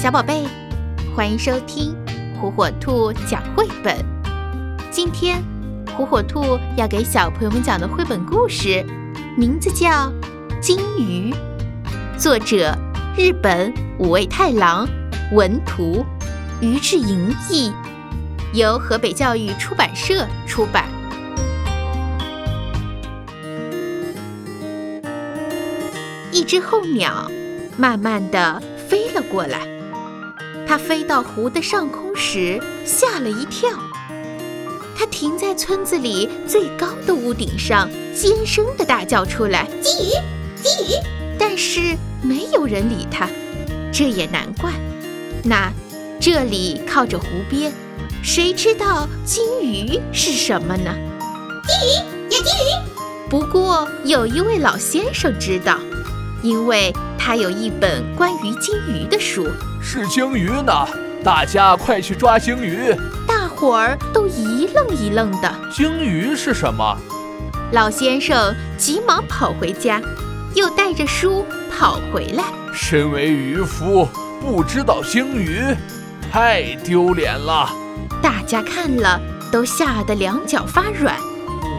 小宝贝，欢迎收听火火兔讲绘本。今天，火火兔要给小朋友们讲的绘本故事，名字叫《金鱼》，作者日本五味太郎，文图于志莹译，由河北教育出版社出版。一只候鸟慢慢地飞了过来。它飞到湖的上空时，吓了一跳。它停在村子里最高的屋顶上，尖声地大叫出来：“金鱼，金鱼！”但是没有人理它。这也难怪。那这里靠着湖边，谁知道金鱼是什么呢？金鱼，有金鱼。不过有一位老先生知道。因为他有一本关于鲸鱼的书，是鲸鱼呢！大家快去抓鲸鱼！大伙儿都一愣一愣的。鲸鱼是什么？老先生急忙跑回家，又带着书跑回来。身为渔夫，不知道鲸鱼，太丢脸了！大家看了都吓得两脚发软。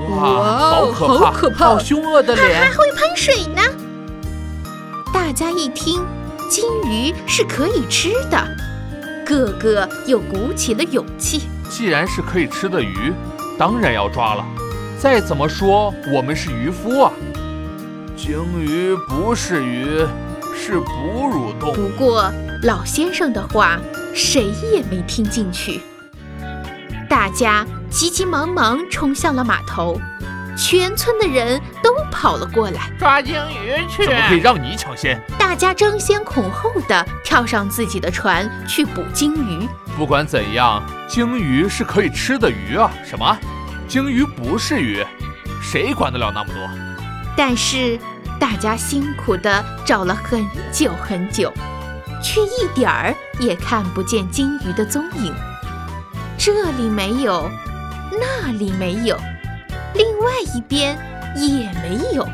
哇，好可怕！好可怕！好凶恶的脸，还会喷水呢！大家一听，金鱼是可以吃的，个个又鼓起了勇气。既然是可以吃的鱼，当然要抓了。再怎么说，我们是渔夫啊。鲸鱼不是鱼，是哺乳动物。不过老先生的话，谁也没听进去。大家急急忙忙冲向了码头。全村的人都跑了过来，抓鲸鱼去！怎么可以让你抢先？大家争先恐后的跳上自己的船去捕鲸鱼。不管怎样，鲸鱼是可以吃的鱼啊！什么？鲸鱼不是鱼？谁管得了那么多？但是大家辛苦的找了很久很久，却一点儿也看不见鲸鱼的踪影。这里没有，那里没有。另外一边也没有，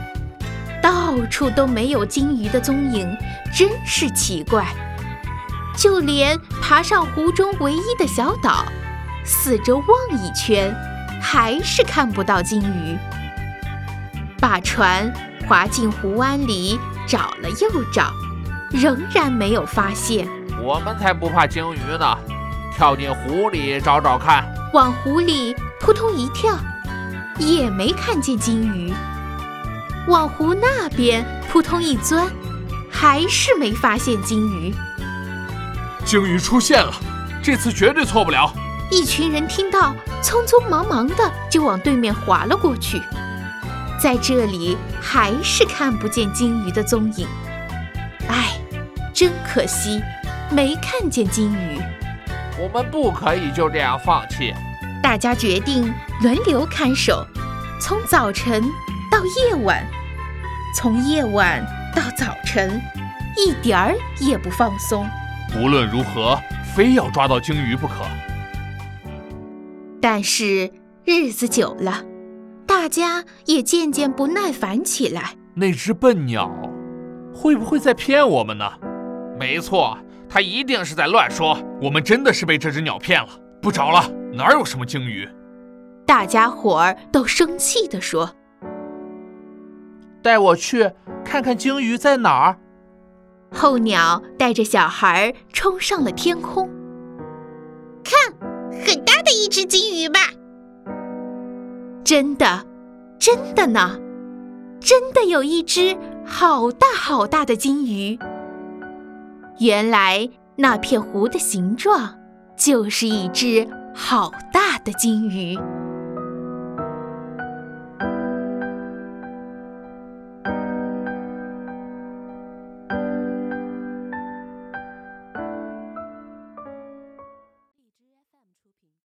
到处都没有金鱼的踪影，真是奇怪。就连爬上湖中唯一的小岛，四周望一圈，还是看不到金鱼。把船划进湖湾里，找了又找，仍然没有发现。我们才不怕鲸鱼呢，跳进湖里找找看。往湖里扑通一跳。也没看见金鱼，往湖那边扑通一钻，还是没发现金鱼。鲸鱼出现了，这次绝对错不了。一群人听到，匆匆忙忙的就往对面划了过去。在这里还是看不见金鱼的踪影，唉，真可惜，没看见金鱼。我们不可以就这样放弃。大家决定轮流看守，从早晨到夜晚，从夜晚到早晨，一点儿也不放松。无论如何，非要抓到鲸鱼不可。但是日子久了，大家也渐渐不耐烦起来。那只笨鸟，会不会在骗我们呢？没错，它一定是在乱说。我们真的是被这只鸟骗了，不找了。哪有什么鲸鱼？大家伙儿都生气地说：“带我去看看鲸鱼在哪儿。”候鸟带着小孩冲上了天空，看，很大的一只鲸鱼吧？真的，真的呢，真的有一只好大好大的鲸鱼。原来那片湖的形状就是一只。好大的金鱼！